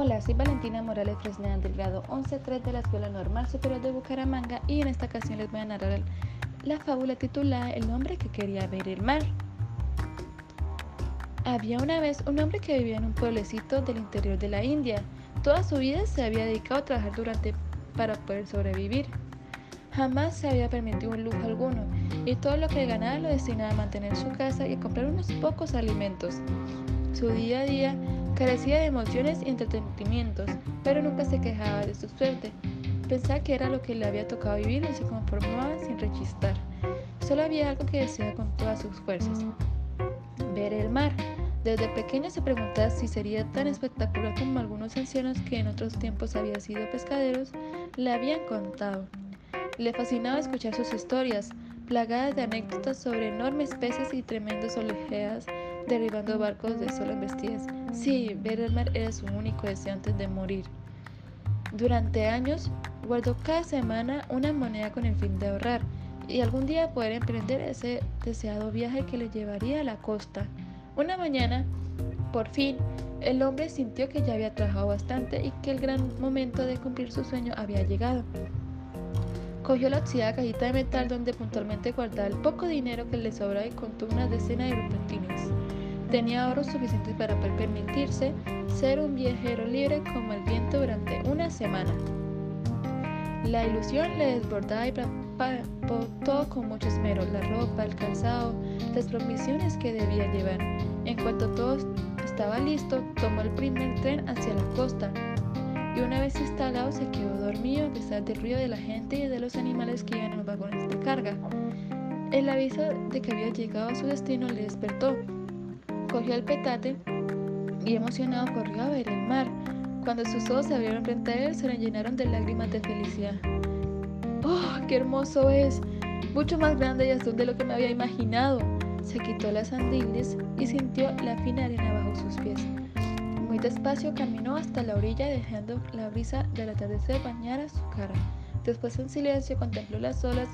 soy Valentina Morales Fresneda del grado 11-3 de la Escuela Normal Superior de Bucaramanga y en esta ocasión les voy a narrar la fábula titulada El hombre que quería ver el mar. Había una vez un hombre que vivía en un pueblecito del interior de la India. Toda su vida se había dedicado a trabajar durante para poder sobrevivir. Jamás se había permitido un lujo alguno y todo lo que ganaba lo destinaba a mantener su casa y a comprar unos pocos alimentos. Su día a día carecía de emociones y entretenimientos, pero nunca se quejaba de su suerte. Pensaba que era lo que le había tocado vivir y se conformaba sin rechistar. Solo había algo que deseaba con todas sus fuerzas. Ver el mar. Desde pequeño se preguntaba si sería tan espectacular como algunos ancianos que en otros tiempos habían sido pescaderos le habían contado. Le fascinaba escuchar sus historias, plagadas de anécdotas sobre enormes peces y tremendos oleajes derribando barcos de solo embestidas. Sí, ver era su único deseo antes de morir. Durante años guardó cada semana una moneda con el fin de ahorrar y algún día poder emprender ese deseado viaje que le llevaría a la costa. Una mañana, por fin, el hombre sintió que ya había trabajado bastante y que el gran momento de cumplir su sueño había llegado. Cogió la oxidada cajita de metal donde puntualmente guardaba el poco dinero que le sobraba y contó una decena de rupetines. Tenía ahorros suficientes para permitirse ser un viajero libre como el viento durante una semana. La ilusión le desbordaba y todo con mucho esmero, la ropa, el calzado, las provisiones que debía llevar. En cuanto todo estaba listo, tomó el primer tren hacia la costa y una vez instalado se quedó dormido a pesar del ruido de la gente y de los animales que iban en los vagones de carga. El aviso de que había llegado a su destino le despertó Cogió el petate y emocionado corrió a ver el mar. Cuando sus ojos se abrieron frente a él, se le llenaron de lágrimas de felicidad. ¡Oh, qué hermoso es! Mucho más grande y azul de lo que me había imaginado. Se quitó las sandalias y sintió la fina arena bajo sus pies. Muy despacio caminó hasta la orilla dejando la brisa del atardecer bañar a su cara. Después en silencio contempló las olas,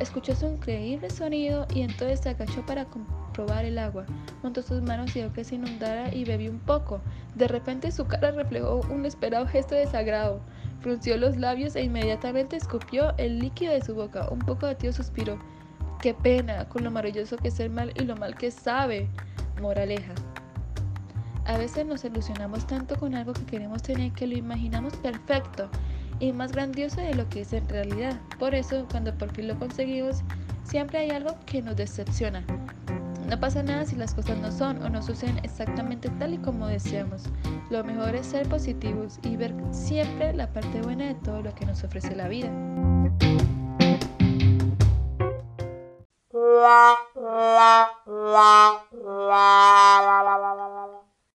escuchó su increíble sonido y entonces se agachó para probar el agua. Montó sus manos y dejó que se inundara y bebió un poco. De repente su cara reflejó un esperado gesto de desagrado. Frunció los labios e inmediatamente escupió el líquido de su boca. Un poco de tío suspiró. Qué pena con lo maravilloso que es el mal y lo mal que sabe. Moraleja. A veces nos ilusionamos tanto con algo que queremos tener que lo imaginamos perfecto y más grandioso de lo que es en realidad. Por eso, cuando por fin lo conseguimos, siempre hay algo que nos decepciona. No pasa nada si las cosas no son o no suceden exactamente tal y como deseamos. Lo mejor es ser positivos y ver siempre la parte buena de todo lo que nos ofrece la vida.